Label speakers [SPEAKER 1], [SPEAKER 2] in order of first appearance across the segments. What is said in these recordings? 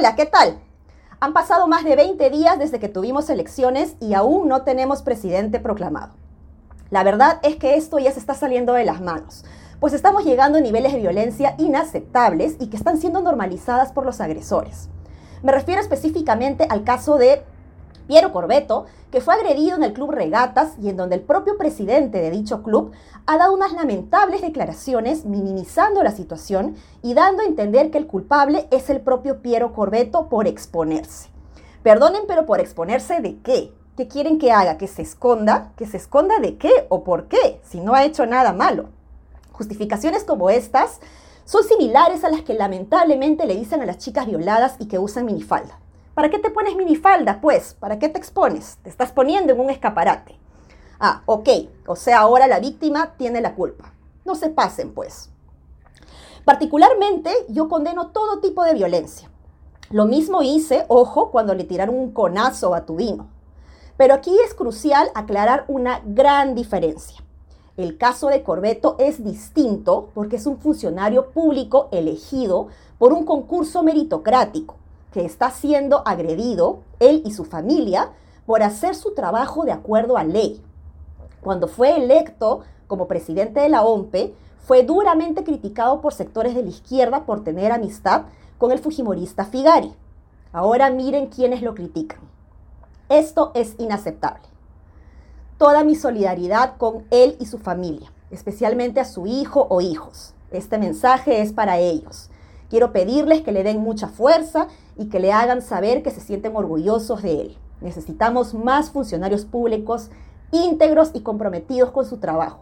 [SPEAKER 1] Hola, ¿qué tal? Han pasado más de 20 días desde que tuvimos elecciones y aún no tenemos presidente proclamado. La verdad es que esto ya se está saliendo de las manos, pues estamos llegando a niveles de violencia inaceptables y que están siendo normalizadas por los agresores. Me refiero específicamente al caso de Piero Corbeto, que fue agredido en el club Regatas y en donde el propio presidente de dicho club ha dado unas lamentables declaraciones minimizando la situación y dando a entender que el culpable es el propio Piero Corbeto por exponerse. Perdonen, pero por exponerse de qué? ¿Qué quieren que haga? ¿Que se esconda? ¿Que se esconda de qué o por qué? Si no ha hecho nada malo. Justificaciones como estas son similares a las que lamentablemente le dicen a las chicas violadas y que usan minifalda. ¿Para qué te pones minifalda, pues? ¿Para qué te expones? Te estás poniendo en un escaparate. Ah, ok, o sea, ahora la víctima tiene la culpa. No se pasen, pues. Particularmente, yo condeno todo tipo de violencia. Lo mismo hice, ojo, cuando le tiraron un conazo a tu vino. Pero aquí es crucial aclarar una gran diferencia. El caso de Corbeto es distinto porque es un funcionario público elegido por un concurso meritocrático que está siendo agredido, él y su familia, por hacer su trabajo de acuerdo a ley. Cuando fue electo como presidente de la OMPE, fue duramente criticado por sectores de la izquierda por tener amistad con el fujimorista Figari. Ahora miren quiénes lo critican. Esto es inaceptable. Toda mi solidaridad con él y su familia, especialmente a su hijo o hijos. Este mensaje es para ellos. Quiero pedirles que le den mucha fuerza y que le hagan saber que se sienten orgullosos de él. Necesitamos más funcionarios públicos íntegros y comprometidos con su trabajo.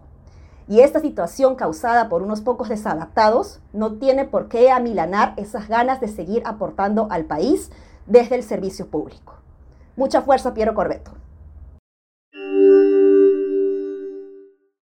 [SPEAKER 1] Y esta situación causada por unos pocos desadaptados no tiene por qué amilanar esas ganas de seguir aportando al país desde el servicio público. Mucha fuerza, Piero Corbeto.